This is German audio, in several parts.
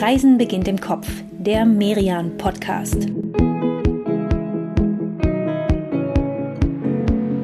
Reisen beginnt im Kopf, der Merian Podcast.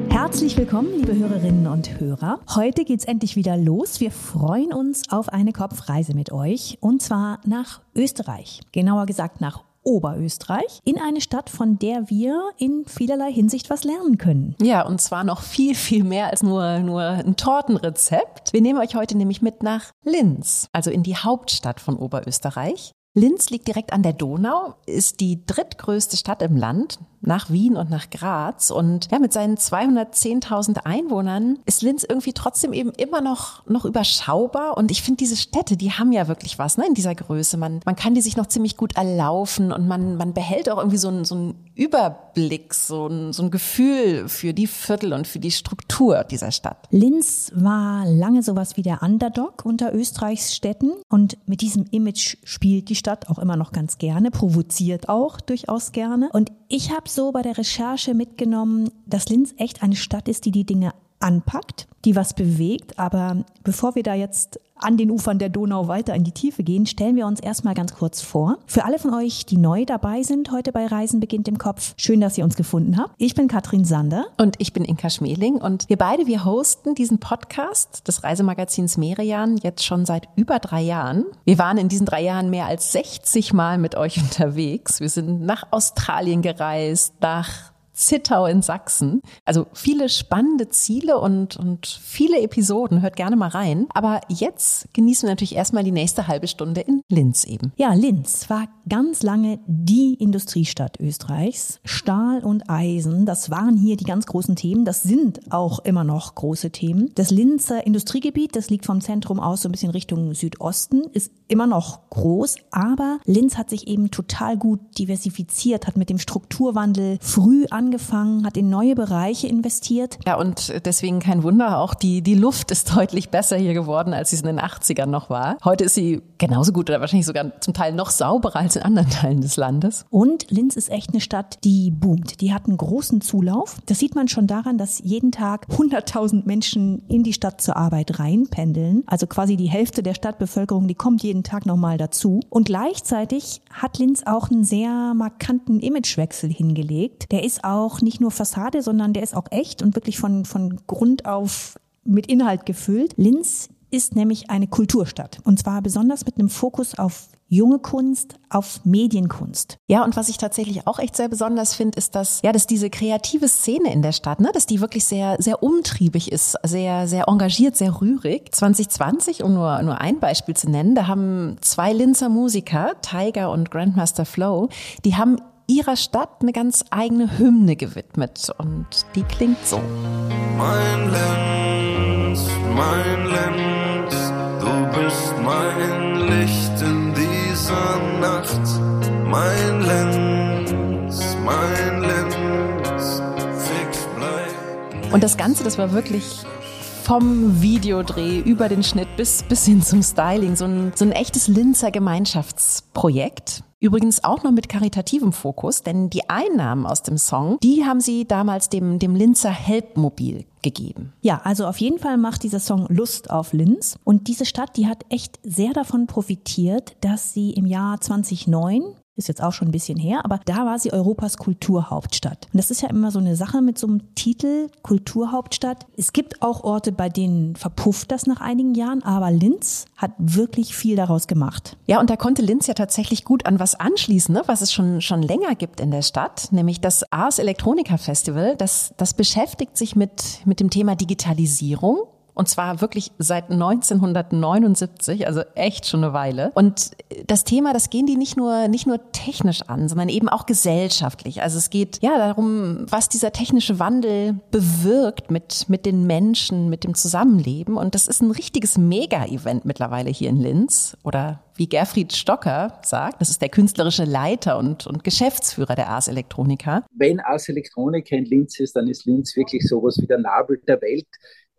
Herzlich willkommen, liebe Hörerinnen und Hörer. Heute geht's endlich wieder los. Wir freuen uns auf eine Kopfreise mit euch und zwar nach Österreich. Genauer gesagt nach Oberösterreich in eine Stadt, von der wir in vielerlei Hinsicht was lernen können. Ja, und zwar noch viel, viel mehr als nur, nur ein Tortenrezept. Wir nehmen euch heute nämlich mit nach Linz, also in die Hauptstadt von Oberösterreich. Linz liegt direkt an der Donau, ist die drittgrößte Stadt im Land nach Wien und nach Graz. Und ja, mit seinen 210.000 Einwohnern ist Linz irgendwie trotzdem eben immer noch, noch überschaubar. Und ich finde, diese Städte, die haben ja wirklich was ne, in dieser Größe. Man, man kann die sich noch ziemlich gut erlaufen und man, man behält auch irgendwie so einen, so einen Überblick, so ein, so ein Gefühl für die Viertel und für die Struktur dieser Stadt. Linz war lange sowas wie der Underdog unter Österreichs Städten. Und mit diesem Image spielt die Stadt auch immer noch ganz gerne, provoziert auch durchaus gerne. Und ich habe so bei der Recherche mitgenommen, dass Linz echt eine Stadt ist, die die Dinge anpackt, die was bewegt. Aber bevor wir da jetzt an den Ufern der Donau weiter in die Tiefe gehen, stellen wir uns erstmal ganz kurz vor. Für alle von euch, die neu dabei sind heute bei Reisen beginnt im Kopf, schön, dass ihr uns gefunden habt. Ich bin Katrin Sander. Und ich bin Inka Schmeling. Und wir beide, wir hosten diesen Podcast des Reisemagazins Merian jetzt schon seit über drei Jahren. Wir waren in diesen drei Jahren mehr als 60 Mal mit euch unterwegs. Wir sind nach Australien gereist, nach Zittau in Sachsen. Also viele spannende Ziele und, und viele Episoden. Hört gerne mal rein. Aber jetzt genießen wir natürlich erstmal die nächste halbe Stunde in Linz eben. Ja, Linz war ganz lange die Industriestadt Österreichs. Stahl und Eisen, das waren hier die ganz großen Themen. Das sind auch immer noch große Themen. Das Linzer Industriegebiet, das liegt vom Zentrum aus so ein bisschen Richtung Südosten, ist immer noch groß. Aber Linz hat sich eben total gut diversifiziert, hat mit dem Strukturwandel früh an angefangen, hat in neue Bereiche investiert. Ja, und deswegen kein Wunder, auch die, die Luft ist deutlich besser hier geworden, als sie es in den 80ern noch war. Heute ist sie genauso gut oder wahrscheinlich sogar zum Teil noch sauberer als in anderen Teilen des Landes. Und Linz ist echt eine Stadt, die boomt. Die hat einen großen Zulauf. Das sieht man schon daran, dass jeden Tag 100.000 Menschen in die Stadt zur Arbeit reinpendeln. Also quasi die Hälfte der Stadtbevölkerung, die kommt jeden Tag nochmal dazu. Und gleichzeitig hat Linz auch einen sehr markanten Imagewechsel hingelegt. Der ist auch auch nicht nur Fassade, sondern der ist auch echt und wirklich von, von Grund auf mit Inhalt gefüllt. Linz ist nämlich eine Kulturstadt und zwar besonders mit einem Fokus auf junge Kunst, auf Medienkunst. Ja, und was ich tatsächlich auch echt sehr besonders finde, ist, dass ja, dass diese kreative Szene in der Stadt, ne, dass die wirklich sehr sehr umtriebig ist, sehr sehr engagiert, sehr rührig. 2020, um nur nur ein Beispiel zu nennen, da haben zwei Linzer Musiker, Tiger und Grandmaster Flow, die haben ihrer Stadt eine ganz eigene Hymne gewidmet und die klingt so. Mein Lenz, mein Lenz, mein Licht in dieser Nacht. Mein Lenz, mein Lenz, fix. Und das Ganze, das war wirklich vom Videodreh über den Schnitt bis, bis hin zum Styling, so ein, so ein echtes Linzer Gemeinschaftsprojekt. Übrigens auch noch mit karitativem Fokus, denn die Einnahmen aus dem Song, die haben sie damals dem, dem Linzer Helpmobil gegeben. Ja, also auf jeden Fall macht dieser Song Lust auf Linz. Und diese Stadt, die hat echt sehr davon profitiert, dass sie im Jahr 2009 ist jetzt auch schon ein bisschen her, aber da war sie Europas Kulturhauptstadt. Und das ist ja immer so eine Sache mit so einem Titel Kulturhauptstadt. Es gibt auch Orte, bei denen verpufft das nach einigen Jahren, aber Linz hat wirklich viel daraus gemacht. Ja, und da konnte Linz ja tatsächlich gut an was anschließen, ne, was es schon, schon länger gibt in der Stadt, nämlich das Ars Electronica Festival. Das, das beschäftigt sich mit, mit dem Thema Digitalisierung und zwar wirklich seit 1979, also echt schon eine Weile. Und das Thema, das gehen die nicht nur, nicht nur technisch an, sondern eben auch gesellschaftlich. Also es geht ja darum, was dieser technische Wandel bewirkt mit, mit den Menschen, mit dem Zusammenleben. Und das ist ein richtiges Mega-Event mittlerweile hier in Linz oder wie Gerfried Stocker sagt, das ist der künstlerische Leiter und, und Geschäftsführer der Ars Electronica. Wenn Ars Electronica in Linz ist, dann ist Linz wirklich sowas wie der Nabel der Welt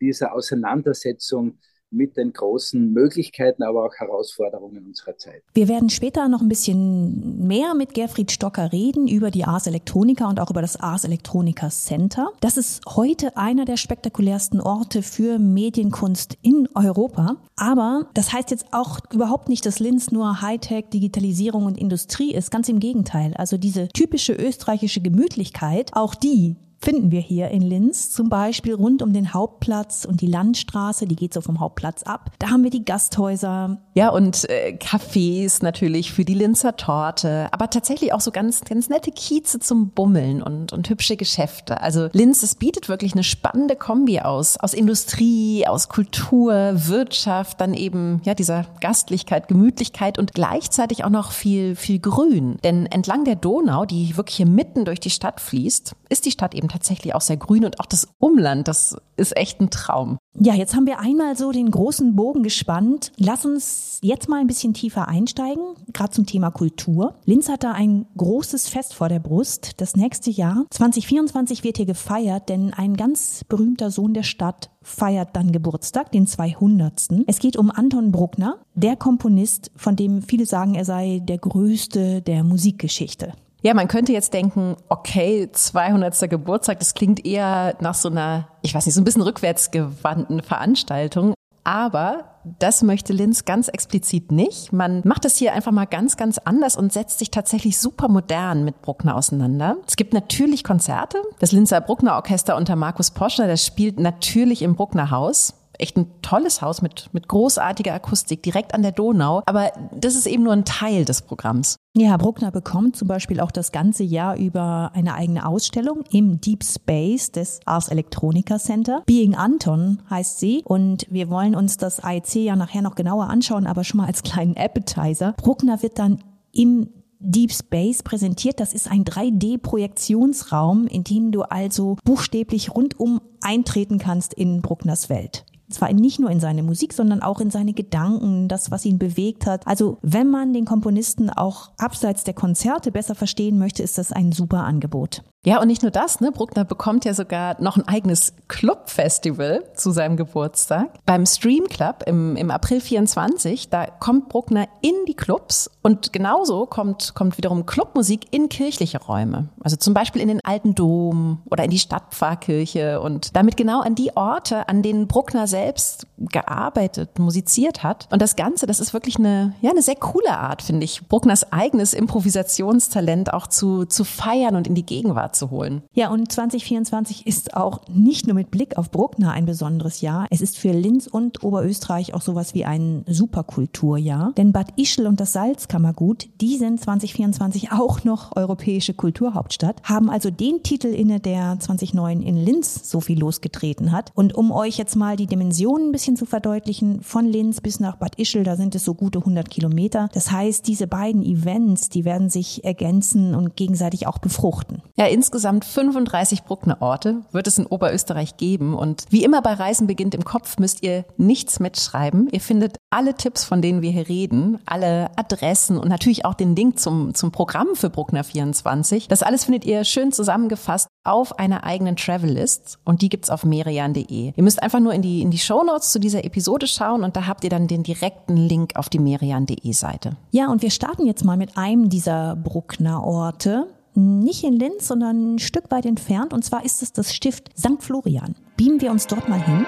dieser Auseinandersetzung mit den großen Möglichkeiten, aber auch Herausforderungen unserer Zeit. Wir werden später noch ein bisschen mehr mit Gerfried Stocker reden über die Ars Electronica und auch über das Ars Electronica Center. Das ist heute einer der spektakulärsten Orte für Medienkunst in Europa. Aber das heißt jetzt auch überhaupt nicht, dass Linz nur Hightech, Digitalisierung und Industrie ist. Ganz im Gegenteil. Also diese typische österreichische Gemütlichkeit, auch die finden wir hier in Linz, zum Beispiel rund um den Hauptplatz und die Landstraße, die geht so vom Hauptplatz ab. Da haben wir die Gasthäuser. Ja, und äh, Cafés natürlich für die Linzer Torte, aber tatsächlich auch so ganz, ganz nette Kieze zum Bummeln und, und hübsche Geschäfte. Also Linz, es bietet wirklich eine spannende Kombi aus, aus Industrie, aus Kultur, Wirtschaft, dann eben, ja, dieser Gastlichkeit, Gemütlichkeit und gleichzeitig auch noch viel, viel Grün. Denn entlang der Donau, die wirklich hier mitten durch die Stadt fließt, ist die Stadt eben tatsächlich auch sehr grün und auch das Umland, das ist echt ein Traum. Ja, jetzt haben wir einmal so den großen Bogen gespannt. Lass uns jetzt mal ein bisschen tiefer einsteigen, gerade zum Thema Kultur. Linz hat da ein großes Fest vor der Brust. Das nächste Jahr, 2024, wird hier gefeiert, denn ein ganz berühmter Sohn der Stadt feiert dann Geburtstag, den 200. Es geht um Anton Bruckner, der Komponist, von dem viele sagen, er sei der größte der Musikgeschichte. Ja, man könnte jetzt denken, okay, 200. Geburtstag, das klingt eher nach so einer, ich weiß nicht, so ein bisschen rückwärtsgewandten Veranstaltung. Aber das möchte Linz ganz explizit nicht. Man macht das hier einfach mal ganz, ganz anders und setzt sich tatsächlich super modern mit Bruckner auseinander. Es gibt natürlich Konzerte. Das Linzer Bruckner Orchester unter Markus Poschner, das spielt natürlich im Bruckner Haus echt ein tolles Haus mit, mit großartiger Akustik direkt an der Donau. Aber das ist eben nur ein Teil des Programms. Ja, Bruckner bekommt zum Beispiel auch das ganze Jahr über eine eigene Ausstellung im Deep Space des Ars Electronica Center. Being Anton heißt sie und wir wollen uns das AEC ja nachher noch genauer anschauen, aber schon mal als kleinen Appetizer. Bruckner wird dann im Deep Space präsentiert. Das ist ein 3D-Projektionsraum, in dem du also buchstäblich rundum eintreten kannst in Bruckners Welt zwar nicht nur in seine Musik, sondern auch in seine Gedanken, das, was ihn bewegt hat. Also wenn man den Komponisten auch abseits der Konzerte besser verstehen möchte, ist das ein super Angebot. Ja, und nicht nur das, ne? Bruckner bekommt ja sogar noch ein eigenes Clubfestival zu seinem Geburtstag. Beim Stream Club im, im April 24, da kommt Bruckner in die Clubs und genauso kommt, kommt wiederum Clubmusik in kirchliche Räume. Also zum Beispiel in den alten Dom oder in die Stadtpfarrkirche und damit genau an die Orte, an denen Bruckner selbst gearbeitet, musiziert hat. Und das Ganze, das ist wirklich eine, ja, eine sehr coole Art, finde ich, Bruckners eigenes Improvisationstalent auch zu, zu feiern und in die Gegenwart zu holen. Ja, und 2024 ist auch nicht nur mit Blick auf Bruckner ein besonderes Jahr. Es ist für Linz und Oberösterreich auch sowas wie ein Superkulturjahr. Denn Bad Ischl und das Salzkammergut, die sind 2024 auch noch europäische Kulturhauptstadt, haben also den Titel inne, der 2009 in Linz so viel losgetreten hat. Und um euch jetzt mal die Dimensionen ein bisschen zu verdeutlichen, von Linz bis nach Bad Ischl, da sind es so gute 100 Kilometer. Das heißt, diese beiden Events, die werden sich ergänzen und gegenseitig auch befruchten. Ja, insgesamt 35 Bruckner Orte wird es in Oberösterreich geben. Und wie immer bei Reisen beginnt im Kopf, müsst ihr nichts mitschreiben. Ihr findet alle Tipps, von denen wir hier reden, alle Adressen und natürlich auch den Link zum, zum Programm für Bruckner 24. Das alles findet ihr schön zusammengefasst auf einer eigenen Travellist und die gibt's auf merian.de. Ihr müsst einfach nur in die, in die Shownotes zu dieser Episode schauen und da habt ihr dann den direkten Link auf die merian.de Seite. Ja, und wir starten jetzt mal mit einem dieser Bruckner Orte nicht in Linz, sondern ein Stück weit entfernt. Und zwar ist es das Stift St. Florian. Beamen wir uns dort mal hin.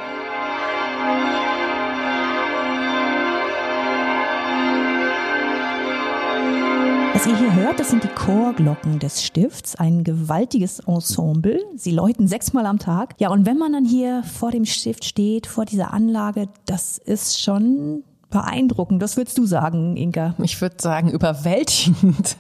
Was ihr hier hört, das sind die Chorglocken des Stifts, ein gewaltiges Ensemble. Sie läuten sechsmal am Tag. Ja, und wenn man dann hier vor dem Stift steht, vor dieser Anlage, das ist schon beeindruckend. Was würdest du sagen, Inka? Ich würde sagen, überwältigend.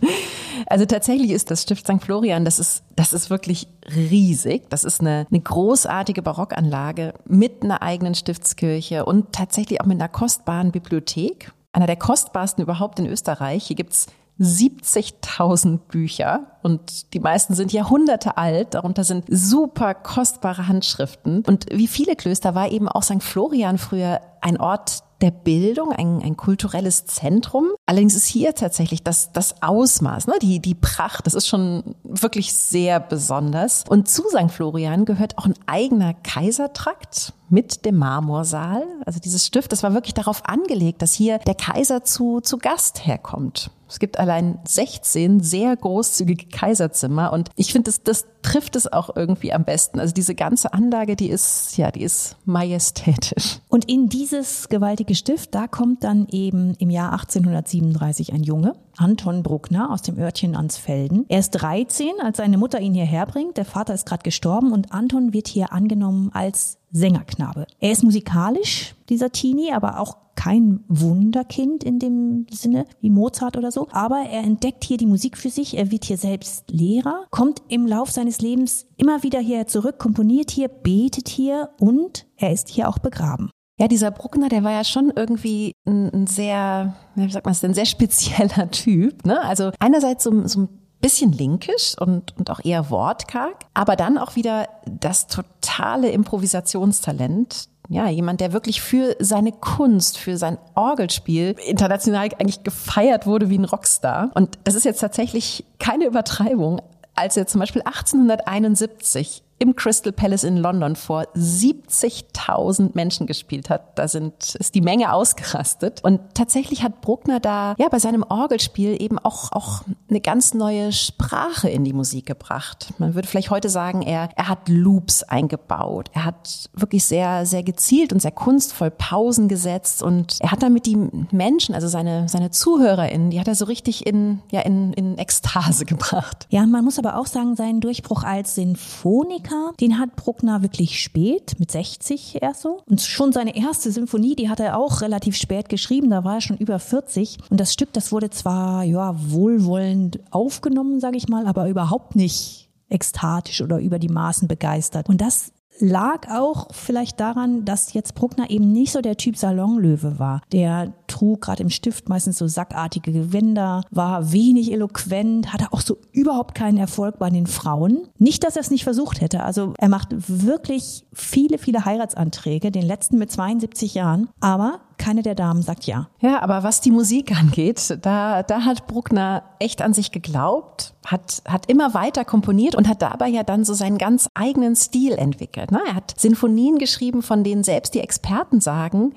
Also tatsächlich ist das Stift St. Florian, das ist, das ist wirklich riesig. Das ist eine, eine großartige Barockanlage mit einer eigenen Stiftskirche und tatsächlich auch mit einer kostbaren Bibliothek. Einer der kostbarsten überhaupt in Österreich. Hier gibt's 70.000 Bücher und die meisten sind Jahrhunderte alt. Darunter sind super kostbare Handschriften. Und wie viele Klöster war eben auch St. Florian früher ein Ort der Bildung, ein, ein kulturelles Zentrum. Allerdings ist hier tatsächlich das, das Ausmaß, ne, die, die Pracht, das ist schon wirklich sehr besonders. Und zu St. Florian gehört auch ein eigener Kaisertrakt mit dem Marmorsaal. Also dieses Stift, das war wirklich darauf angelegt, dass hier der Kaiser zu, zu Gast herkommt. Es gibt allein 16 sehr großzügige Kaiserzimmer und ich finde, das, das trifft es auch irgendwie am besten. Also diese ganze Anlage, die ist, ja, die ist majestätisch. Und in dieses gewaltige Stift, da kommt dann eben im Jahr 1837 ein Junge, Anton Bruckner aus dem Örtchen Ansfelden. Er ist 13, als seine Mutter ihn hierher bringt. Der Vater ist gerade gestorben und Anton wird hier angenommen als Sängerknabe. Er ist musikalisch, dieser Teenie, aber auch kein Wunderkind in dem Sinne wie Mozart oder so. Aber er entdeckt hier die Musik für sich. Er wird hier selbst Lehrer, kommt im Lauf seines Lebens immer wieder hierher zurück, komponiert hier, betet hier und er ist hier auch begraben. Ja, dieser Bruckner, der war ja schon irgendwie ein, ein sehr, wie sagt man es denn, sehr spezieller Typ. Ne? Also einerseits so, so ein bisschen linkisch und, und auch eher wortkarg, aber dann auch wieder das totale Improvisationstalent. Ja, jemand, der wirklich für seine Kunst, für sein Orgelspiel international eigentlich gefeiert wurde wie ein Rockstar. Und das ist jetzt tatsächlich keine Übertreibung. Als er zum Beispiel 1871 im Crystal Palace in London vor 70.000 Menschen gespielt hat. Da sind, ist die Menge ausgerastet. Und tatsächlich hat Bruckner da, ja, bei seinem Orgelspiel eben auch, auch eine ganz neue Sprache in die Musik gebracht. Man würde vielleicht heute sagen, er, er hat Loops eingebaut. Er hat wirklich sehr, sehr gezielt und sehr kunstvoll Pausen gesetzt und er hat damit die Menschen, also seine, seine ZuhörerInnen, die hat er so richtig in, ja, in, in Ekstase gebracht. Ja, man muss aber auch sagen, seinen Durchbruch als Sinfoniker Musiker, den hat Bruckner wirklich spät, mit 60 erst so. Und schon seine erste Symphonie, die hat er auch relativ spät geschrieben, da war er schon über 40. Und das Stück, das wurde zwar, ja, wohlwollend aufgenommen, sage ich mal, aber überhaupt nicht ekstatisch oder über die Maßen begeistert. Und das lag auch vielleicht daran, dass jetzt Bruckner eben nicht so der Typ Salonlöwe war. Der trug gerade im Stift meistens so sackartige Gewänder, war wenig eloquent, hatte auch so überhaupt keinen Erfolg bei den Frauen. Nicht, dass er es nicht versucht hätte. Also er macht wirklich viele, viele Heiratsanträge, den letzten mit 72 Jahren. Aber keine der Damen sagt ja. Ja, aber was die Musik angeht, da, da hat Bruckner echt an sich geglaubt, hat, hat immer weiter komponiert und hat dabei ja dann so seinen ganz eigenen Stil entwickelt. Ne? Er hat Sinfonien geschrieben, von denen selbst die Experten sagen,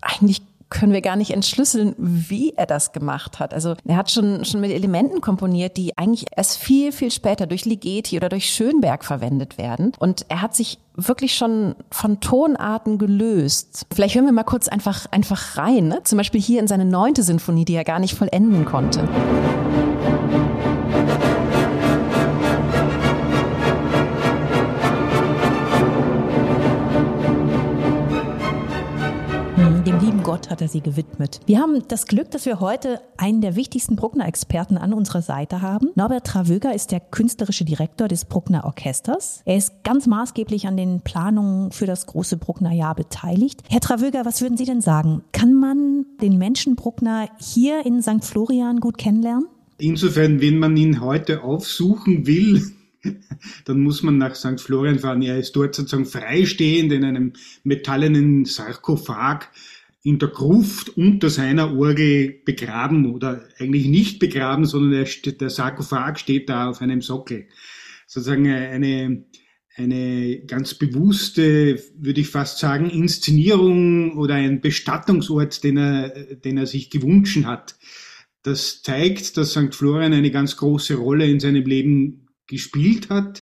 eigentlich können wir gar nicht entschlüsseln, wie er das gemacht hat. Also er hat schon, schon mit Elementen komponiert, die eigentlich erst viel, viel später durch Ligeti oder durch Schönberg verwendet werden. Und er hat sich wirklich schon von Tonarten gelöst. Vielleicht hören wir mal kurz einfach, einfach rein. Ne? Zum Beispiel hier in seine neunte Sinfonie, die er gar nicht vollenden konnte. Gott hat er sie gewidmet. Wir haben das Glück, dass wir heute einen der wichtigsten Bruckner-Experten an unserer Seite haben. Norbert Travöger ist der künstlerische Direktor des Bruckner Orchesters. Er ist ganz maßgeblich an den Planungen für das große Bruckner Jahr beteiligt. Herr Travöger, was würden Sie denn sagen? Kann man den Menschen Bruckner hier in St. Florian gut kennenlernen? Insofern, wenn man ihn heute aufsuchen will, dann muss man nach St. Florian fahren. Er ist dort sozusagen freistehend in einem metallenen Sarkophag in der Gruft unter seiner Orgel begraben oder eigentlich nicht begraben, sondern der Sarkophag steht da auf einem Sockel. Sozusagen eine, eine ganz bewusste, würde ich fast sagen, Inszenierung oder ein Bestattungsort, den er, den er sich gewünscht hat. Das zeigt, dass St. Florian eine ganz große Rolle in seinem Leben gespielt hat.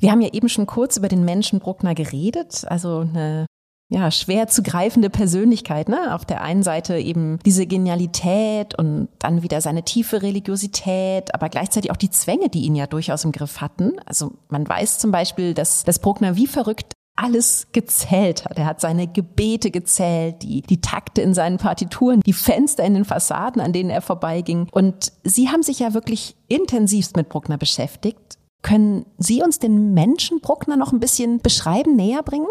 Wir haben ja eben schon kurz über den Menschen Bruckner geredet, also eine ja, schwer zu greifende Persönlichkeit. Ne? Auf der einen Seite eben diese Genialität und dann wieder seine tiefe Religiosität, aber gleichzeitig auch die Zwänge, die ihn ja durchaus im Griff hatten. Also man weiß zum Beispiel, dass, dass Bruckner wie verrückt alles gezählt hat. Er hat seine Gebete gezählt, die, die Takte in seinen Partituren, die Fenster in den Fassaden, an denen er vorbeiging. Und Sie haben sich ja wirklich intensivst mit Bruckner beschäftigt. Können Sie uns den Menschen Bruckner noch ein bisschen beschreiben, näher bringen?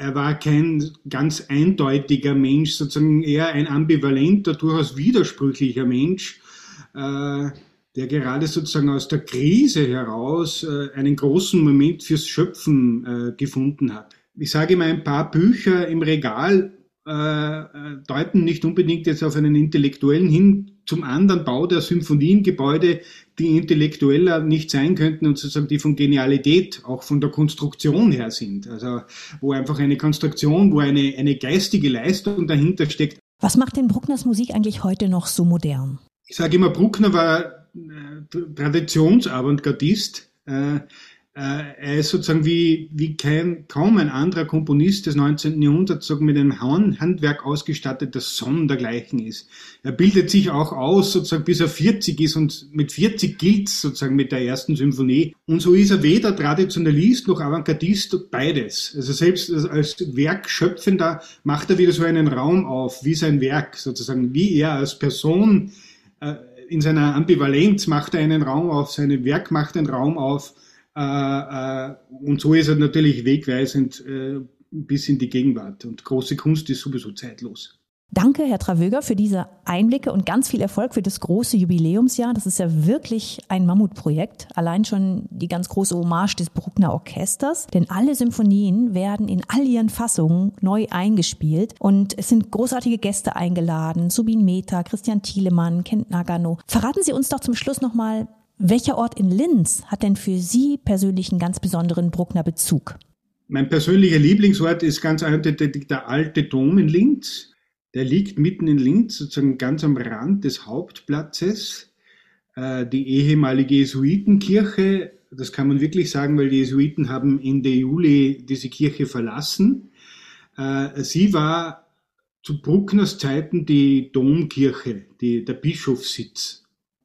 Er war kein ganz eindeutiger Mensch, sozusagen eher ein ambivalenter, durchaus widersprüchlicher Mensch, äh, der gerade sozusagen aus der Krise heraus äh, einen großen Moment fürs Schöpfen äh, gefunden hat. Ich sage mal, ein paar Bücher im Regal deuten nicht unbedingt jetzt auf einen Intellektuellen hin, zum anderen Bau der Symphoniengebäude, die intellektueller nicht sein könnten und sozusagen die von Genialität, auch von der Konstruktion her sind. Also wo einfach eine Konstruktion, wo eine, eine geistige Leistung dahinter steckt. Was macht denn Bruckners Musik eigentlich heute noch so modern? Ich sage immer, Bruckner war äh, Traditionsavantgardist. Äh, er ist sozusagen wie, wie kein, kaum ein anderer Komponist des 19. Jahrhunderts sozusagen mit einem Handwerk ausgestattet, das sondergleichen ist. Er bildet sich auch aus, sozusagen bis er 40 ist und mit 40 gilt sozusagen mit der ersten Symphonie. Und so ist er weder Traditionalist noch Avantgardist, beides. Also selbst als Werkschöpfender macht er wieder so einen Raum auf, wie sein Werk sozusagen, wie er als Person äh, in seiner Ambivalenz macht er einen Raum auf, sein Werk macht einen Raum auf, äh, äh, und so ist er natürlich wegweisend äh, bis in die Gegenwart. Und große Kunst ist sowieso zeitlos. Danke, Herr Travöger, für diese Einblicke und ganz viel Erfolg für das große Jubiläumsjahr. Das ist ja wirklich ein Mammutprojekt. Allein schon die ganz große Hommage des Bruckner Orchesters. Denn alle Symphonien werden in all ihren Fassungen neu eingespielt. Und es sind großartige Gäste eingeladen. Subin Mehta, Christian Thielemann, Kent Nagano. Verraten Sie uns doch zum Schluss nochmal, welcher Ort in Linz hat denn für Sie persönlich einen ganz besonderen Bruckner Bezug? Mein persönlicher Lieblingsort ist ganz eindeutig der alte Dom in Linz. Der liegt mitten in Linz, sozusagen ganz am Rand des Hauptplatzes. Äh, die ehemalige Jesuitenkirche, das kann man wirklich sagen, weil die Jesuiten haben Ende Juli diese Kirche verlassen. Äh, sie war zu Bruckners Zeiten die Domkirche, die, der Bischofssitz.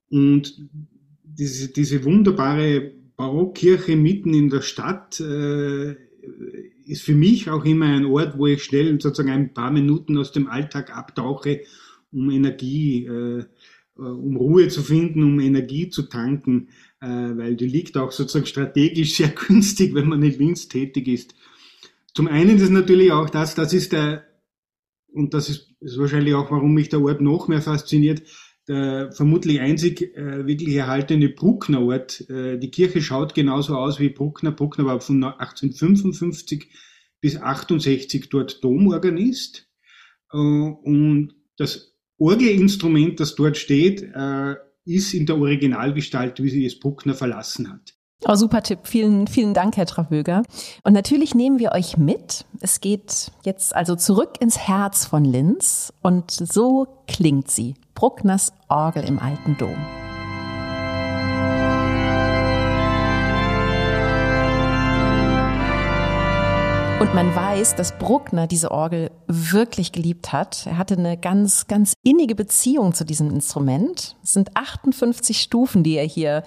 Und diese, diese wunderbare Barockkirche mitten in der Stadt äh, ist für mich auch immer ein Ort, wo ich schnell sozusagen ein paar Minuten aus dem Alltag abtauche, um Energie, äh, um Ruhe zu finden, um Energie zu tanken, äh, weil die liegt auch sozusagen strategisch sehr günstig, wenn man in Linz tätig ist. Zum einen ist natürlich auch das, das ist der, und das ist, ist wahrscheinlich auch, warum mich der Ort noch mehr fasziniert, der vermutlich einzig äh, wirklich erhaltene Brucknerort. Äh, die Kirche schaut genauso aus wie Bruckner. Bruckner war von 1855 bis 68 dort Domorganist. Äh, und das Orgelinstrument, das dort steht, äh, ist in der Originalgestalt, wie sie es Bruckner verlassen hat. Oh, super Tipp. Vielen, vielen Dank, Herr Travöger. Und natürlich nehmen wir euch mit. Es geht jetzt also zurück ins Herz von Linz und so klingt sie. Bruckners Orgel im alten Dom. Und man weiß, dass Bruckner diese Orgel wirklich geliebt hat. Er hatte eine ganz, ganz innige Beziehung zu diesem Instrument. Es sind 58 Stufen, die er hier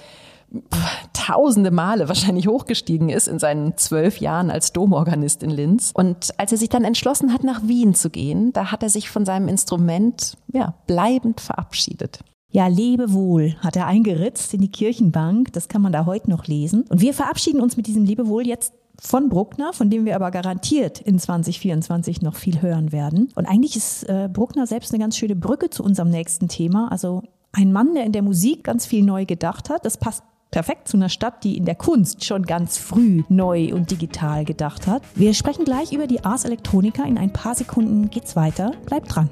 tausende Male wahrscheinlich hochgestiegen ist in seinen zwölf Jahren als Domorganist in Linz. Und als er sich dann entschlossen hat, nach Wien zu gehen, da hat er sich von seinem Instrument ja, bleibend verabschiedet. Ja, lebe wohl, hat er eingeritzt in die Kirchenbank. Das kann man da heute noch lesen. Und wir verabschieden uns mit diesem Lebewohl jetzt von Bruckner, von dem wir aber garantiert in 2024 noch viel hören werden. Und eigentlich ist äh, Bruckner selbst eine ganz schöne Brücke zu unserem nächsten Thema. Also ein Mann, der in der Musik ganz viel neu gedacht hat. Das passt perfekt zu einer Stadt, die in der Kunst schon ganz früh neu und digital gedacht hat. Wir sprechen gleich über die Ars Electronica. In ein paar Sekunden geht's weiter. Bleibt dran.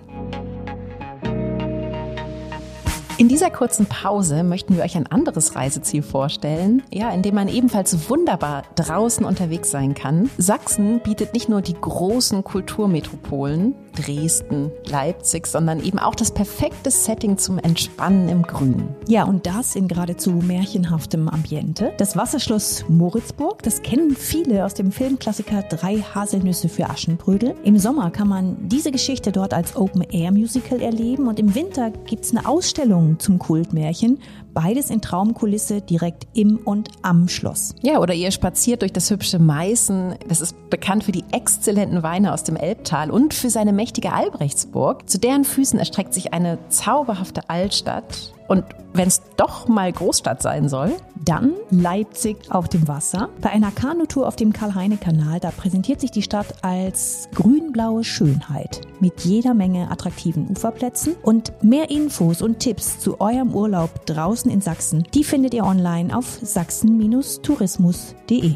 In dieser kurzen Pause möchten wir euch ein anderes Reiseziel vorstellen, ja, in dem man ebenfalls wunderbar draußen unterwegs sein kann. Sachsen bietet nicht nur die großen Kulturmetropolen, Dresden, Leipzig, sondern eben auch das perfekte Setting zum Entspannen im Grün. Ja, und das in geradezu märchenhaftem Ambiente. Das Wasserschloss Moritzburg, das kennen viele aus dem Filmklassiker Drei Haselnüsse für Aschenbrödel. Im Sommer kann man diese Geschichte dort als Open-Air-Musical erleben und im Winter gibt es eine Ausstellung zum Kultmärchen Beides in Traumkulisse direkt im und am Schloss. Ja, oder ihr spaziert durch das hübsche Meißen. Das ist bekannt für die exzellenten Weine aus dem Elbtal und für seine mächtige Albrechtsburg. Zu deren Füßen erstreckt sich eine zauberhafte Altstadt. Und wenn es doch mal Großstadt sein soll, dann Leipzig auf dem Wasser. Bei einer Kanutour auf dem Karl-Heine-Kanal, da präsentiert sich die Stadt als grün-blaue Schönheit mit jeder Menge attraktiven Uferplätzen. Und mehr Infos und Tipps zu eurem Urlaub draußen in Sachsen, die findet ihr online auf sachsen-tourismus.de.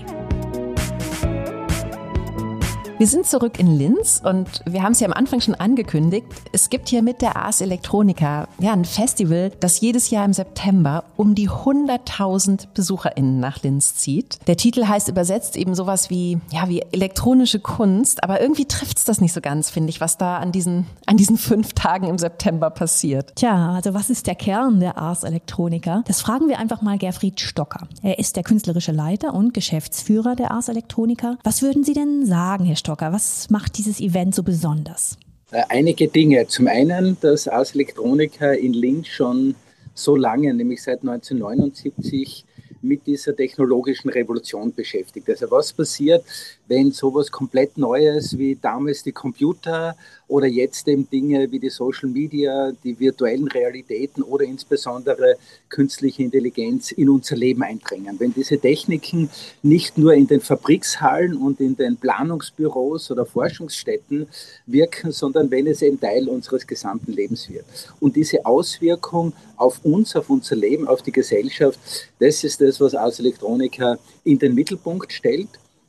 Wir sind zurück in Linz und wir haben es ja am Anfang schon angekündigt. Es gibt hier mit der Ars Electronica ja ein Festival, das jedes Jahr im September um die 100.000 BesucherInnen nach Linz zieht. Der Titel heißt übersetzt eben sowas wie, ja, wie elektronische Kunst, aber irgendwie trifft es das nicht so ganz, finde ich, was da an diesen, an diesen fünf Tagen im September passiert. Tja, also was ist der Kern der Ars Electronica? Das fragen wir einfach mal Gerfried Stocker. Er ist der künstlerische Leiter und Geschäftsführer der Ars Electronica. Was würden Sie denn sagen, Herr Stocker? Stocker, was macht dieses Event so besonders? Äh, einige Dinge. Zum einen, dass Ars Electronica in Linz schon so lange, nämlich seit 1979, mit dieser technologischen Revolution beschäftigt. Also was passiert, wenn sowas komplett Neues wie damals die Computer oder jetzt eben Dinge wie die Social Media, die virtuellen Realitäten oder insbesondere künstliche Intelligenz in unser Leben eindringen. Wenn diese Techniken nicht nur in den Fabrikshallen und in den Planungsbüros oder Forschungsstätten wirken, sondern wenn es eben Teil unseres gesamten Lebens wird. Und diese Auswirkung auf uns, auf unser Leben, auf die Gesellschaft, das ist das, was Ars Electronica in den Mittelpunkt stellt.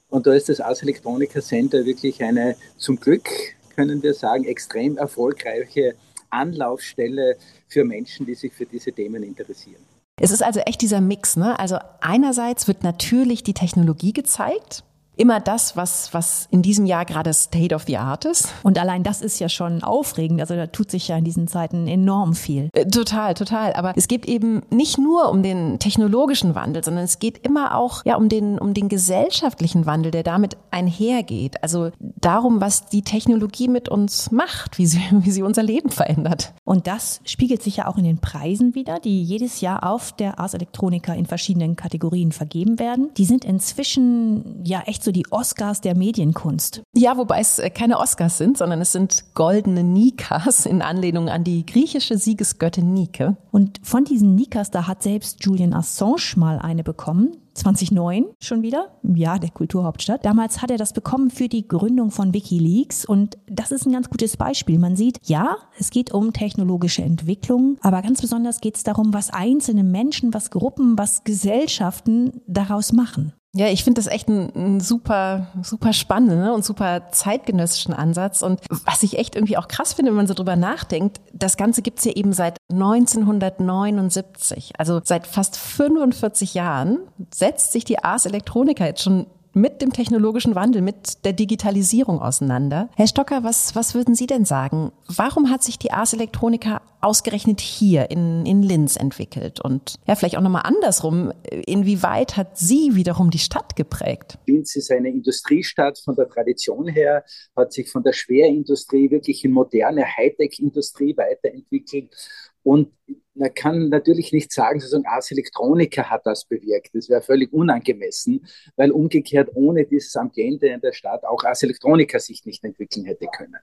Und da ist das Ars Electronica Center wirklich eine, zum Glück können wir sagen, extrem erfolgreiche Anlaufstelle für Menschen, die sich für diese Themen interessieren. Es ist also echt dieser Mix, ne? Also einerseits wird natürlich die Technologie gezeigt, immer das, was, was in diesem Jahr gerade State of the Art ist. Und allein das ist ja schon aufregend. Also da tut sich ja in diesen Zeiten enorm viel. Äh, total, total. Aber es geht eben nicht nur um den technologischen Wandel, sondern es geht immer auch ja um den, um den gesellschaftlichen Wandel, der damit einhergeht. Also darum, was die Technologie mit uns macht, wie sie, wie sie unser Leben verändert. Und das spiegelt sich ja auch in den Preisen wieder, die jedes Jahr auf der Ars Electronica in verschiedenen Kategorien vergeben werden. Die sind inzwischen ja echt so die Oscars der Medienkunst. Ja, wobei es äh, keine Oscars sind, sondern es sind goldene Nikas in Anlehnung an die griechische Siegesgöttin Nike. Und von diesen Nikas, da hat selbst Julian Assange mal eine bekommen. 2009 schon wieder, im Jahr der Kulturhauptstadt. Damals hat er das bekommen für die Gründung von WikiLeaks und das ist ein ganz gutes Beispiel. Man sieht, ja, es geht um technologische Entwicklung, aber ganz besonders geht es darum, was einzelne Menschen, was Gruppen, was Gesellschaften daraus machen. Ja, ich finde das echt ein, ein, super, super spannenden ne, und super zeitgenössischen Ansatz. Und was ich echt irgendwie auch krass finde, wenn man so drüber nachdenkt, das Ganze gibt's ja eben seit 1979. Also seit fast 45 Jahren setzt sich die Ars Electronica jetzt schon mit dem technologischen Wandel, mit der Digitalisierung auseinander. Herr Stocker, was, was würden Sie denn sagen? Warum hat sich die Ars Electronica ausgerechnet hier in, in Linz entwickelt? Und ja, vielleicht auch nochmal andersrum, inwieweit hat sie wiederum die Stadt geprägt? Linz ist eine Industriestadt von der Tradition her, hat sich von der Schwerindustrie wirklich in moderne Hightech-Industrie weiterentwickelt. Und man kann natürlich nicht sagen, sozusagen Ars Electronica hat das bewirkt. Das wäre völlig unangemessen, weil umgekehrt ohne dieses Ambiente in der Stadt auch Ars Electronica sich nicht entwickeln hätte können.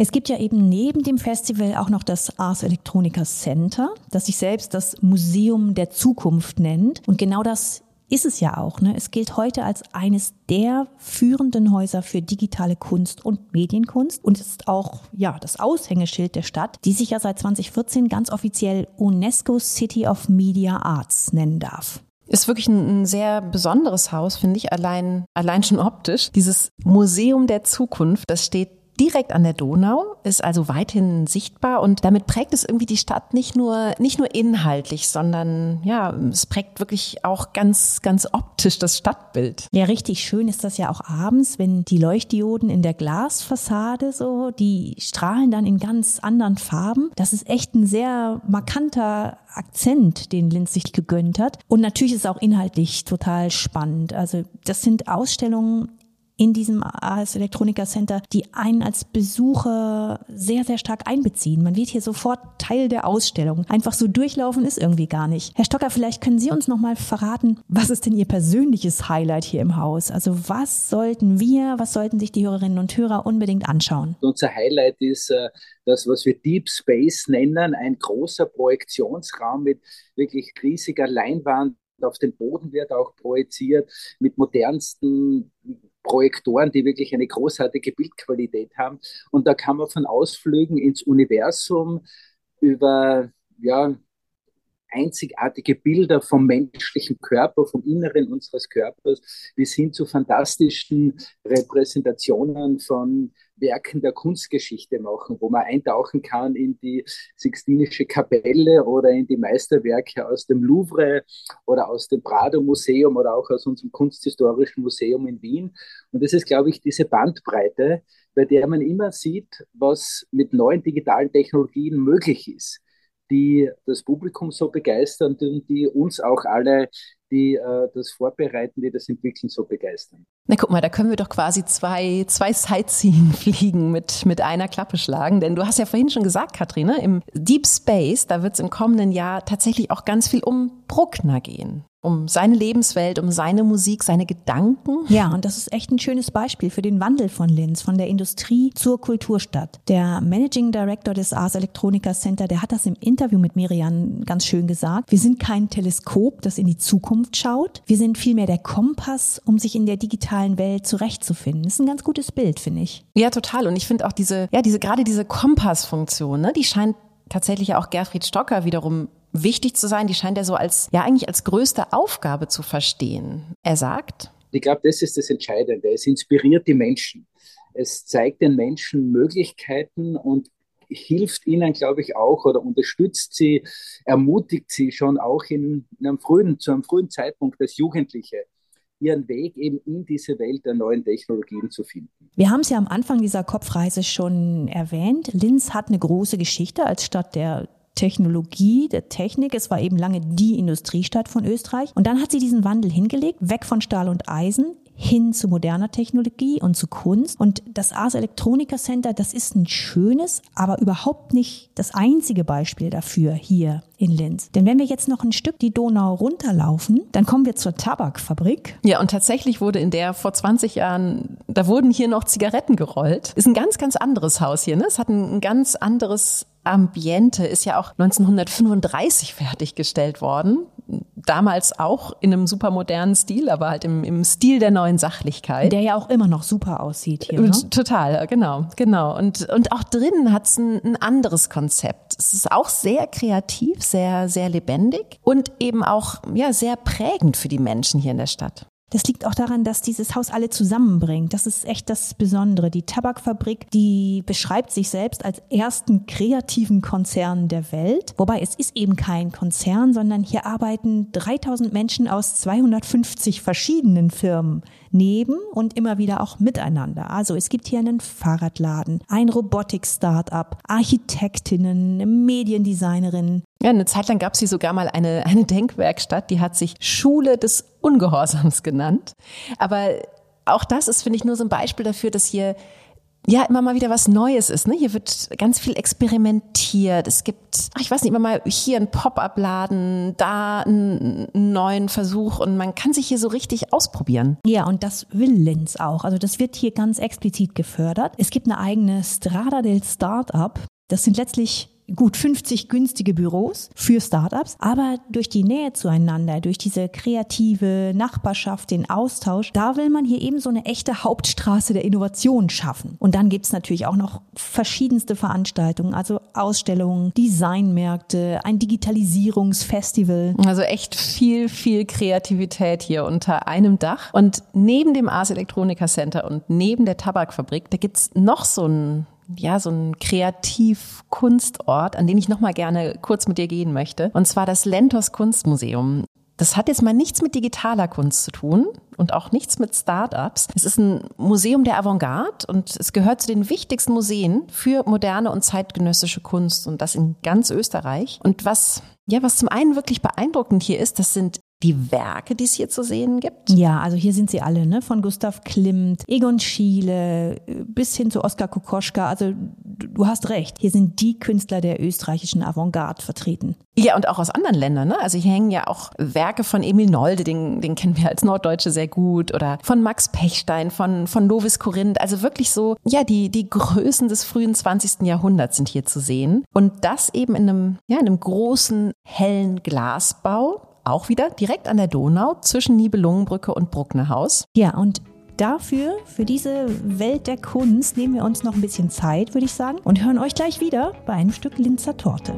Es gibt ja eben neben dem Festival auch noch das Ars Electronica Center, das sich selbst das Museum der Zukunft nennt. Und genau das ist es ja auch. Ne? Es gilt heute als eines der führenden Häuser für digitale Kunst und Medienkunst und ist auch ja das Aushängeschild der Stadt, die sich ja seit 2014 ganz offiziell UNESCO City of Media Arts nennen darf. Ist wirklich ein, ein sehr besonderes Haus, finde ich, allein, allein schon optisch. Dieses Museum der Zukunft, das steht direkt an der Donau, ist also weithin sichtbar und damit prägt es irgendwie die Stadt nicht nur, nicht nur inhaltlich, sondern ja, es prägt wirklich auch ganz, ganz optisch das Stadtbild. Ja, richtig schön ist das ja auch abends, wenn die Leuchtdioden in der Glasfassade so, die strahlen dann in ganz anderen Farben. Das ist echt ein sehr markanter Akzent, den Linz sich gegönnt hat. Und natürlich ist es auch inhaltlich total spannend. Also das sind Ausstellungen, in diesem AS Electronica Center, die einen als Besucher sehr, sehr stark einbeziehen. Man wird hier sofort Teil der Ausstellung. Einfach so durchlaufen ist irgendwie gar nicht. Herr Stocker, vielleicht können Sie uns noch mal verraten, was ist denn Ihr persönliches Highlight hier im Haus? Also was sollten wir, was sollten sich die Hörerinnen und Hörer unbedingt anschauen? Unser Highlight ist äh, das, was wir Deep Space nennen, ein großer Projektionsraum mit wirklich riesiger Leinwand auf dem Boden wird auch projiziert mit modernsten Projektoren, die wirklich eine großartige Bildqualität haben. Und da kann man von Ausflügen ins Universum über ja, einzigartige Bilder vom menschlichen Körper, vom Inneren unseres Körpers, bis hin zu fantastischen Repräsentationen von Werken der Kunstgeschichte machen, wo man eintauchen kann in die Sixtinische Kapelle oder in die Meisterwerke aus dem Louvre oder aus dem Prado Museum oder auch aus unserem Kunsthistorischen Museum in Wien. Und das ist, glaube ich, diese Bandbreite, bei der man immer sieht, was mit neuen digitalen Technologien möglich ist die das Publikum so begeistern und die uns auch alle, die äh, das vorbereiten, die das entwickeln, so begeistern. Na guck mal, da können wir doch quasi zwei, zwei Sightseeing-Fliegen mit, mit einer Klappe schlagen. Denn du hast ja vorhin schon gesagt, Katrine, im Deep Space, da wird es im kommenden Jahr tatsächlich auch ganz viel um Bruckner gehen um seine Lebenswelt, um seine Musik, seine Gedanken. Ja, und das ist echt ein schönes Beispiel für den Wandel von Linz, von der Industrie zur Kulturstadt. Der Managing Director des Ars Electronica Center, der hat das im Interview mit Miriam ganz schön gesagt. Wir sind kein Teleskop, das in die Zukunft schaut. Wir sind vielmehr der Kompass, um sich in der digitalen Welt zurechtzufinden. Das ist ein ganz gutes Bild, finde ich. Ja, total. Und ich finde auch diese, ja, diese, gerade diese Kompassfunktion, ne, die scheint tatsächlich auch Gerfried Stocker wiederum wichtig zu sein, die scheint er so als, ja eigentlich als größte Aufgabe zu verstehen. Er sagt, ich glaube, das ist das Entscheidende. Es inspiriert die Menschen. Es zeigt den Menschen Möglichkeiten und hilft ihnen, glaube ich, auch oder unterstützt sie, ermutigt sie schon auch in einem frühen, zu einem frühen Zeitpunkt als Jugendliche ihren Weg eben in diese Welt der neuen Technologien zu finden. Wir haben es ja am Anfang dieser Kopfreise schon erwähnt. Linz hat eine große Geschichte als Stadt der Technologie, der Technik. Es war eben lange die Industriestadt von Österreich. Und dann hat sie diesen Wandel hingelegt, weg von Stahl und Eisen hin zu moderner Technologie und zu Kunst. Und das Ars Electronica Center, das ist ein schönes, aber überhaupt nicht das einzige Beispiel dafür hier in Linz. Denn wenn wir jetzt noch ein Stück die Donau runterlaufen, dann kommen wir zur Tabakfabrik. Ja, und tatsächlich wurde in der vor 20 Jahren, da wurden hier noch Zigaretten gerollt. Ist ein ganz, ganz anderes Haus hier. Ne? Es hat ein ganz anderes Ambiente ist ja auch 1935 fertiggestellt worden. Damals auch in einem super modernen Stil, aber halt im, im Stil der neuen Sachlichkeit. Der ja auch immer noch super aussieht hier. Ne? Total, genau, genau. Und, und auch drinnen hat es ein, ein anderes Konzept. Es ist auch sehr kreativ, sehr, sehr lebendig und eben auch ja, sehr prägend für die Menschen hier in der Stadt. Das liegt auch daran, dass dieses Haus alle zusammenbringt. Das ist echt das Besondere. Die Tabakfabrik, die beschreibt sich selbst als ersten kreativen Konzern der Welt. Wobei es ist eben kein Konzern, sondern hier arbeiten 3000 Menschen aus 250 verschiedenen Firmen neben und immer wieder auch miteinander. Also es gibt hier einen Fahrradladen, ein Robotik-Startup, Architektinnen, Mediendesignerinnen. Ja, eine Zeit lang gab es hier sogar mal eine, eine Denkwerkstatt, die hat sich Schule des Ungehorsams genannt. Aber auch das ist, finde ich, nur so ein Beispiel dafür, dass hier ja immer mal wieder was Neues ist. Ne? Hier wird ganz viel experimentiert. Es gibt, ach, ich weiß nicht, immer mal hier ein Pop-up-Laden, da einen neuen Versuch und man kann sich hier so richtig ausprobieren. Ja, und das will Linz auch. Also das wird hier ganz explizit gefördert. Es gibt eine eigene Strada del Startup. Das sind letztlich gut 50 günstige Büros für Startups, aber durch die Nähe zueinander, durch diese kreative Nachbarschaft, den Austausch, da will man hier eben so eine echte Hauptstraße der Innovation schaffen. Und dann gibt's natürlich auch noch verschiedenste Veranstaltungen, also Ausstellungen, Designmärkte, ein Digitalisierungsfestival. Also echt viel, viel Kreativität hier unter einem Dach. Und neben dem Ars Electronica Center und neben der Tabakfabrik, da gibt's noch so ein ja, so ein Kreativ-Kunstort, an den ich nochmal gerne kurz mit dir gehen möchte. Und zwar das Lentos Kunstmuseum. Das hat jetzt mal nichts mit digitaler Kunst zu tun und auch nichts mit Startups. Es ist ein Museum der Avantgarde und es gehört zu den wichtigsten Museen für moderne und zeitgenössische Kunst und das in ganz Österreich. Und was, ja, was zum einen wirklich beeindruckend hier ist, das sind die Werke, die es hier zu sehen gibt? Ja, also hier sind sie alle, ne? Von Gustav Klimt, Egon Schiele bis hin zu Oskar Kokoschka. Also du hast recht, hier sind die Künstler der österreichischen Avantgarde vertreten. Ja, und auch aus anderen Ländern, ne? Also hier hängen ja auch Werke von Emil Nolde, den, den kennen wir als Norddeutsche sehr gut, oder von Max Pechstein, von, von Lovis Corinth. Also wirklich so, ja, die, die Größen des frühen 20. Jahrhunderts sind hier zu sehen. Und das eben in einem, ja, in einem großen, hellen Glasbau auch wieder direkt an der Donau zwischen Nibelungenbrücke und Brucknerhaus. Ja, und dafür, für diese Welt der Kunst, nehmen wir uns noch ein bisschen Zeit, würde ich sagen, und hören euch gleich wieder bei einem Stück Linzer Torte.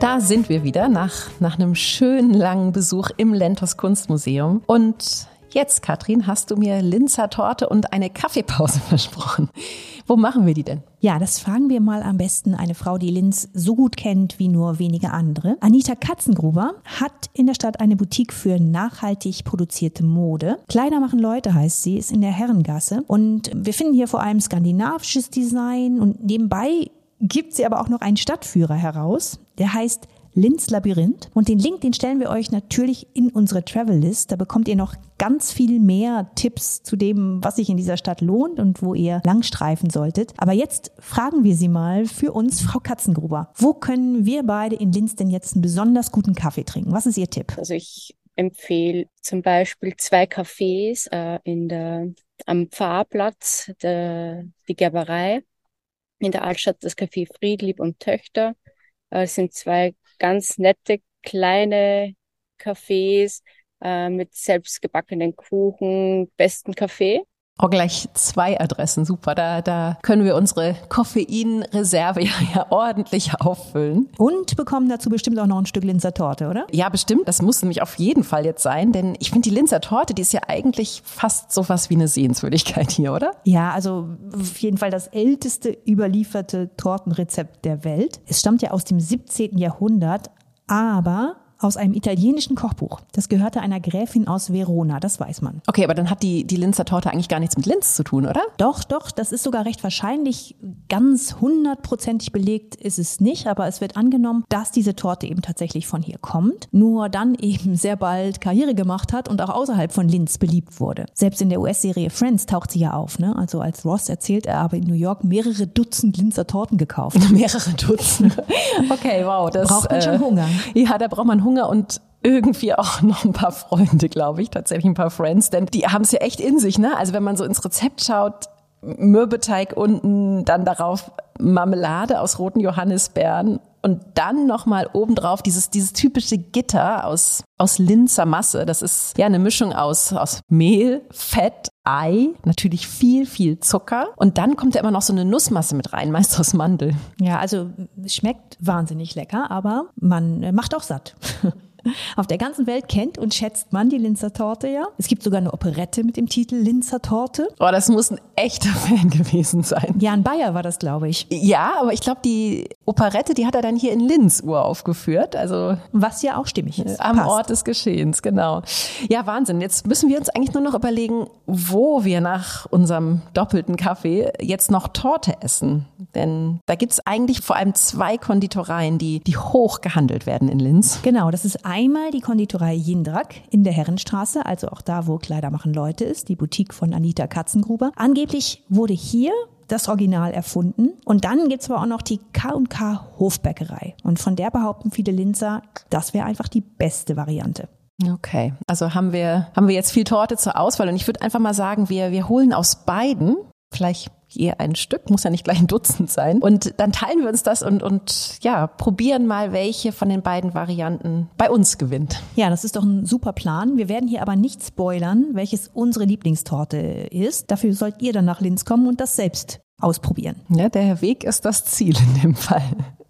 Da sind wir wieder nach, nach einem schönen langen Besuch im Lentos Kunstmuseum. Und jetzt, Katrin, hast du mir Linzer Torte und eine Kaffeepause versprochen. Wo machen wir die denn? Ja, das fragen wir mal am besten eine Frau, die Linz so gut kennt wie nur wenige andere. Anita Katzengruber hat in der Stadt eine Boutique für nachhaltig produzierte Mode. Kleider machen Leute heißt sie, ist in der Herrengasse. Und wir finden hier vor allem skandinavisches Design und nebenbei gibt sie aber auch noch einen Stadtführer heraus. Der heißt Linz Labyrinth. Und den Link, den stellen wir euch natürlich in unsere Travel List. Da bekommt ihr noch ganz viel mehr Tipps zu dem, was sich in dieser Stadt lohnt und wo ihr langstreifen solltet. Aber jetzt fragen wir Sie mal für uns, Frau Katzengruber, wo können wir beide in Linz denn jetzt einen besonders guten Kaffee trinken? Was ist Ihr Tipp? Also ich empfehle zum Beispiel zwei Cafés äh, in der, am Pfarrplatz, der, die Gerberei, in der Altstadt das Café Friedlieb und Töchter. Äh, sind zwei ganz nette kleine Cafés äh, mit selbstgebackenen Kuchen, besten Kaffee. Oh, gleich zwei Adressen, super. Da, da können wir unsere Koffeinreserve ja, ja ordentlich auffüllen. Und bekommen dazu bestimmt auch noch ein Stück Linzer Torte, oder? Ja, bestimmt. Das muss nämlich auf jeden Fall jetzt sein, denn ich finde die Linzer Torte, die ist ja eigentlich fast so was wie eine Sehenswürdigkeit hier, oder? Ja, also auf jeden Fall das älteste überlieferte Tortenrezept der Welt. Es stammt ja aus dem 17. Jahrhundert, aber aus einem italienischen Kochbuch. Das gehörte einer Gräfin aus Verona, das weiß man. Okay, aber dann hat die, die Linzer Torte eigentlich gar nichts mit Linz zu tun, oder? Doch, doch, das ist sogar recht wahrscheinlich. Ganz hundertprozentig belegt ist es nicht, aber es wird angenommen, dass diese Torte eben tatsächlich von hier kommt, nur dann eben sehr bald Karriere gemacht hat und auch außerhalb von Linz beliebt wurde. Selbst in der US-Serie Friends taucht sie ja auf, ne? Also als Ross erzählt, er habe in New York mehrere Dutzend Linzer Torten gekauft. mehrere Dutzend. Okay, wow. Das, braucht man schon äh, Hunger. Ja, da braucht man Hunger Hunger und irgendwie auch noch ein paar Freunde, glaube ich, tatsächlich ein paar Friends, denn die haben es ja echt in sich, ne? Also wenn man so ins Rezept schaut, Mürbeteig unten, dann darauf Marmelade aus roten Johannisbeeren und dann nochmal obendrauf dieses, dieses typische Gitter aus, aus Linzer Masse. Das ist ja eine Mischung aus, aus Mehl, Fett, Ei, natürlich viel, viel Zucker. Und dann kommt ja immer noch so eine Nussmasse mit rein, meist aus Mandel. Ja, also schmeckt wahnsinnig lecker, aber man macht auch satt. Auf der ganzen Welt kennt und schätzt man die Linzer Torte ja. Es gibt sogar eine Operette mit dem Titel Linzer Torte. Oh, das muss ein echter Fan gewesen sein. Jan Bayer war das, glaube ich. Ja, aber ich glaube, die Operette, die hat er dann hier in Linz uraufgeführt. Also was ja auch stimmig ist. Am Passt. Ort des Geschehens, genau. Ja, Wahnsinn. Jetzt müssen wir uns eigentlich nur noch überlegen, wo wir nach unserem doppelten Kaffee jetzt noch Torte essen. Denn da gibt es eigentlich vor allem zwei Konditoreien, die, die hoch gehandelt werden in Linz. Genau, das ist einmal die Konditorei Jindrak in der Herrenstraße, also auch da, wo Kleider machen Leute ist, die Boutique von Anita Katzengruber. Angeblich wurde hier das Original erfunden. Und dann gibt's aber auch noch die K&K Hofbäckerei. Und von der behaupten viele Linzer, das wäre einfach die beste Variante. Okay, also haben wir, haben wir jetzt viel Torte zur Auswahl und ich würde einfach mal sagen, wir, wir holen aus beiden vielleicht je ein Stück, muss ja nicht gleich ein Dutzend sein. Und dann teilen wir uns das und, und ja, probieren mal, welche von den beiden Varianten bei uns gewinnt. Ja, das ist doch ein super Plan. Wir werden hier aber nicht spoilern, welches unsere Lieblingstorte ist. Dafür sollt ihr dann nach Linz kommen und das selbst ausprobieren. Ja, der Weg ist das Ziel in dem Fall.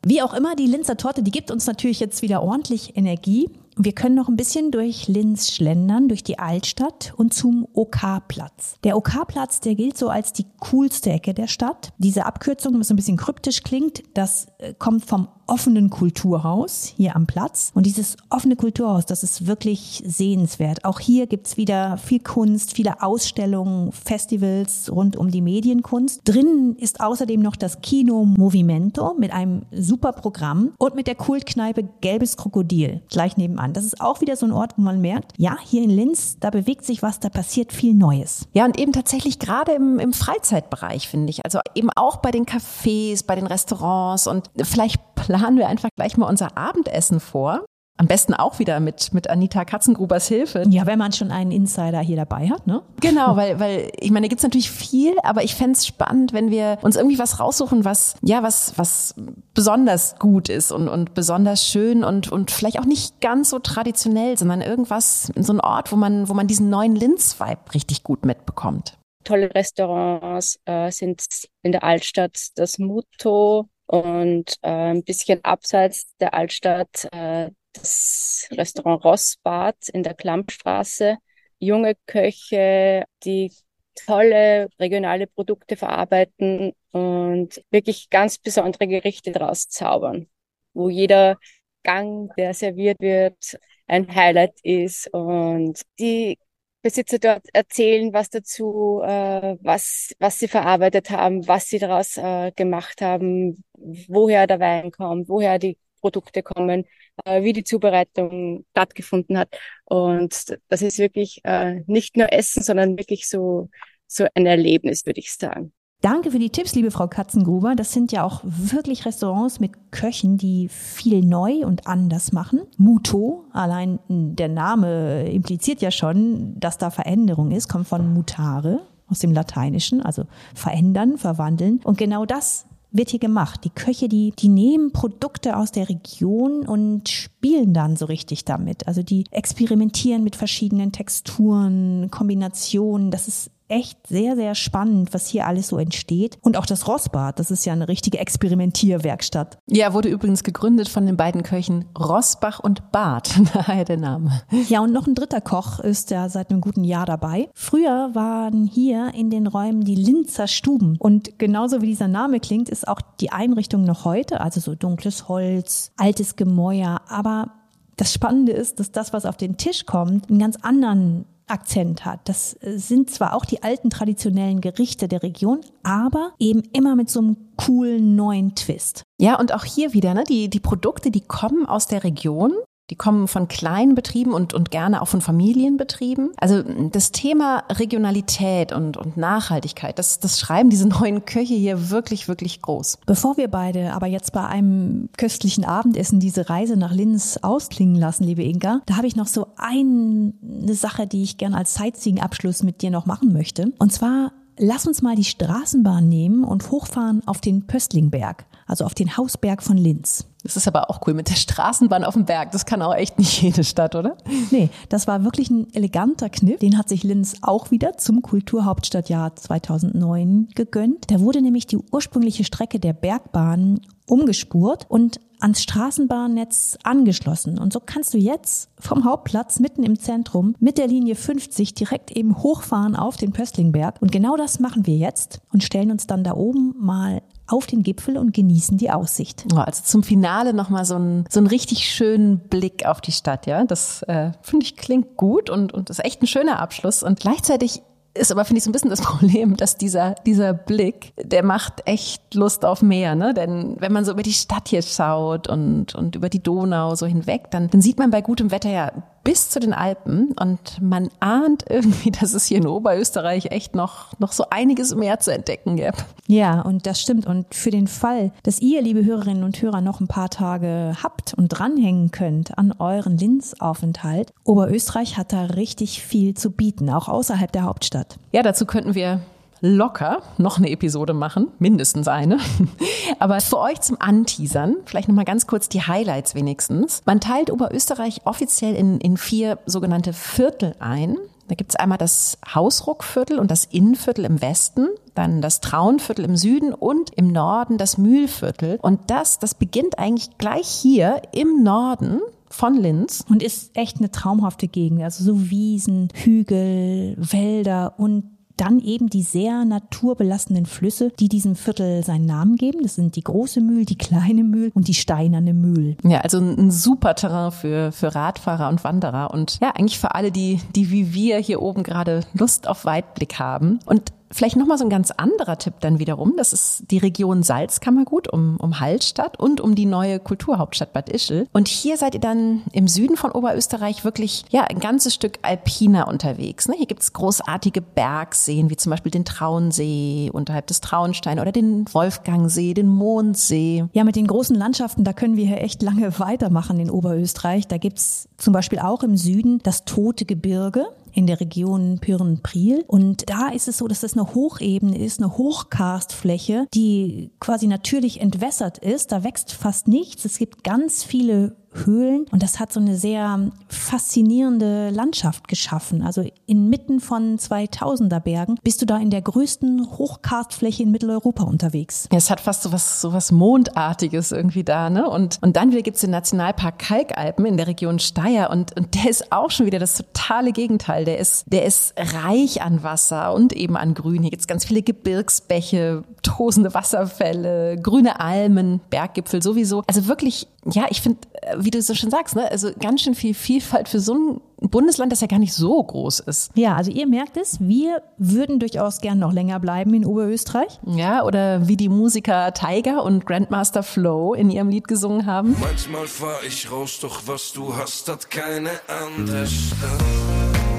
Wie auch immer, die Linzer Torte, die gibt uns natürlich jetzt wieder ordentlich Energie. Wir können noch ein bisschen durch Linz schlendern, durch die Altstadt und zum OK-Platz. Der OK-Platz, der gilt so als die coolste Ecke der Stadt. Diese Abkürzung, was ein bisschen kryptisch klingt, das äh, kommt vom offenen Kulturhaus hier am Platz. Und dieses offene Kulturhaus, das ist wirklich sehenswert. Auch hier gibt's wieder viel Kunst, viele Ausstellungen, Festivals rund um die Medienkunst. Drinnen ist außerdem noch das Kino Movimento mit einem super Programm und mit der Kultkneipe Gelbes Krokodil gleich nebenan. Das ist auch wieder so ein Ort, wo man merkt, ja, hier in Linz, da bewegt sich was, da passiert viel Neues. Ja, und eben tatsächlich gerade im, im Freizeitbereich, finde ich. Also eben auch bei den Cafés, bei den Restaurants und vielleicht planen wir einfach gleich mal unser Abendessen vor. Am besten auch wieder mit, mit Anita Katzengrubers Hilfe. Ja, wenn man schon einen Insider hier dabei hat, ne? Genau, weil, weil ich meine, da gibt's natürlich viel, aber ich fände spannend, wenn wir uns irgendwie was raussuchen, was, ja, was, was besonders gut ist und, und besonders schön und, und vielleicht auch nicht ganz so traditionell, sondern irgendwas, so ein Ort, wo man, wo man diesen neuen Linz-Vibe richtig gut mitbekommt. Tolle Restaurants äh, sind in der Altstadt das Muto, Und äh, ein bisschen abseits der Altstadt äh, das Restaurant Rossbad in der Klammstraße. Junge Köche, die tolle regionale Produkte verarbeiten und wirklich ganz besondere Gerichte draus zaubern, wo jeder Gang, der serviert wird, ein Highlight ist und die Besitzer dort erzählen was dazu, äh, was, was sie verarbeitet haben, was sie daraus äh, gemacht haben, woher der Wein kommt, woher die Produkte kommen, äh, wie die Zubereitung stattgefunden hat. Und das ist wirklich äh, nicht nur Essen, sondern wirklich so, so ein Erlebnis, würde ich sagen. Danke für die Tipps, liebe Frau Katzengruber. Das sind ja auch wirklich Restaurants mit Köchen, die viel neu und anders machen. Muto, allein der Name impliziert ja schon, dass da Veränderung ist, kommt von mutare aus dem Lateinischen, also verändern, verwandeln. Und genau das wird hier gemacht. Die Köche, die, die nehmen Produkte aus der Region und spielen dann so richtig damit. Also die experimentieren mit verschiedenen Texturen, Kombinationen. Das ist echt sehr, sehr spannend, was hier alles so entsteht. Und auch das Rossbad, das ist ja eine richtige Experimentierwerkstatt. Ja, wurde übrigens gegründet von den beiden Köchen Rossbach und Barth, daher der Name. Ja, und noch ein dritter Koch ist ja seit einem guten Jahr dabei. Früher waren hier in den Räumen die Linzer Stuben. Und genauso wie dieser Name klingt, ist auch die Einrichtung noch heute, also so dunkles Holz, altes Gemäuer, aber das Spannende ist, dass das, was auf den Tisch kommt, einen ganz anderen Akzent hat. Das äh, sind zwar auch die alten traditionellen Gerichte der Region, aber eben immer mit so einem coolen neuen Twist. Ja, und auch hier wieder, ne, die, die Produkte, die kommen aus der Region, die kommen von kleinen Betrieben und, und gerne auch von Familienbetrieben. Also das Thema Regionalität und, und Nachhaltigkeit, das, das schreiben diese neuen Köche hier wirklich, wirklich groß. Bevor wir beide aber jetzt bei einem köstlichen Abendessen diese Reise nach Linz ausklingen lassen, liebe Inga, da habe ich noch so eine Sache, die ich gerne als Sightseeing-Abschluss mit dir noch machen möchte. Und zwar Lass uns mal die Straßenbahn nehmen und hochfahren auf den Pöstlingberg, also auf den Hausberg von Linz. Das ist aber auch cool mit der Straßenbahn auf dem Berg. Das kann auch echt nicht jede Stadt, oder? Nee, das war wirklich ein eleganter Kniff. Den hat sich Linz auch wieder zum Kulturhauptstadtjahr 2009 gegönnt. Da wurde nämlich die ursprüngliche Strecke der Bergbahn umgespurt und ans Straßenbahnnetz angeschlossen. Und so kannst du jetzt vom Hauptplatz mitten im Zentrum mit der Linie 50 direkt eben hochfahren auf den Pöstlingberg. Und genau das machen wir jetzt und stellen uns dann da oben mal auf den Gipfel und genießen die Aussicht. Also zum Finale nochmal so so einen richtig schönen Blick auf die Stadt, ja. Das äh, finde ich klingt gut und, und ist echt ein schöner Abschluss. Und gleichzeitig ist aber, finde ich, so ein bisschen das Problem, dass dieser, dieser Blick, der macht echt Lust auf mehr, ne? Denn wenn man so über die Stadt hier schaut und, und über die Donau so hinweg, dann, dann sieht man bei gutem Wetter ja bis zu den Alpen und man ahnt irgendwie, dass es hier in Oberösterreich echt noch, noch so einiges mehr zu entdecken gibt. Ja, und das stimmt. Und für den Fall, dass ihr, liebe Hörerinnen und Hörer, noch ein paar Tage habt und dranhängen könnt an euren Linz-Aufenthalt, Oberösterreich hat da richtig viel zu bieten, auch außerhalb der Hauptstadt. Ja, dazu könnten wir locker noch eine Episode machen, mindestens eine. Aber für euch zum Anteasern, vielleicht nochmal ganz kurz die Highlights wenigstens. Man teilt Oberösterreich offiziell in, in vier sogenannte Viertel ein. Da gibt's einmal das Hausruckviertel und das Innenviertel im Westen, dann das Traunviertel im Süden und im Norden das Mühlviertel. Und das, das beginnt eigentlich gleich hier im Norden von Linz. Und ist echt eine traumhafte Gegend. Also so Wiesen, Hügel, Wälder und dann eben die sehr naturbelassenen Flüsse, die diesem Viertel seinen Namen geben. Das sind die große Mühl, die kleine Mühl und die steinerne Mühl. Ja, also ein super Terrain für, für Radfahrer und Wanderer und ja, eigentlich für alle, die, die wie wir hier oben gerade Lust auf Weitblick haben. Und Vielleicht nochmal so ein ganz anderer Tipp dann wiederum. Das ist die Region Salzkammergut um, um Hallstatt und um die neue Kulturhauptstadt Bad Ischl. Und hier seid ihr dann im Süden von Oberösterreich wirklich ja ein ganzes Stück alpiner unterwegs. Ne? Hier gibt's großartige Bergseen, wie zum Beispiel den Traunsee unterhalb des Traunstein oder den Wolfgangsee, den Mondsee. Ja, mit den großen Landschaften, da können wir hier echt lange weitermachen in Oberösterreich. Da gibt's zum Beispiel auch im Süden das Tote Gebirge in der Region Pyren-Priel. Und da ist es so, dass das eine Hochebene ist, eine Hochkarstfläche, die quasi natürlich entwässert ist. Da wächst fast nichts. Es gibt ganz viele Höhlen und das hat so eine sehr faszinierende Landschaft geschaffen. Also inmitten von 2000er Bergen bist du da in der größten Hochkarstfläche in Mitteleuropa unterwegs. Ja, es hat fast so was, so was Mondartiges irgendwie da, ne? Und, und dann wieder gibt's den Nationalpark Kalkalpen in der Region Steyr und, und der ist auch schon wieder das totale Gegenteil. Der ist, der ist reich an Wasser und eben an Grün. Hier gibt's ganz viele Gebirgsbäche, tosende Wasserfälle, grüne Almen, Berggipfel sowieso. Also wirklich, ja, ich finde, wie du so schon sagst, ne, also ganz schön viel Vielfalt für so ein Bundesland, das ja gar nicht so groß ist. Ja, also ihr merkt es, wir würden durchaus gern noch länger bleiben in Oberösterreich. Ja, oder wie die Musiker Tiger und Grandmaster Flo in ihrem Lied gesungen haben. Manchmal fahr ich raus, doch was du hast, hat keine andere Stadt.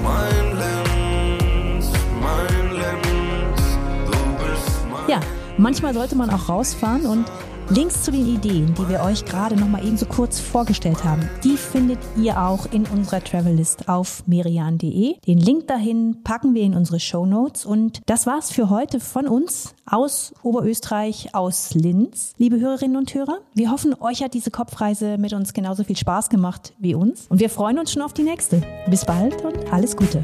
Mein Lenz, mein Lenz, du bist mein Ja, manchmal sollte man auch rausfahren und Links zu den Ideen, die wir euch gerade noch mal eben so kurz vorgestellt haben, die findet ihr auch in unserer Travellist auf merian.de. Den Link dahin packen wir in unsere Show Notes und das war's für heute von uns aus Oberösterreich, aus Linz. Liebe Hörerinnen und Hörer, wir hoffen, euch hat diese Kopfreise mit uns genauso viel Spaß gemacht wie uns und wir freuen uns schon auf die nächste. Bis bald und alles Gute.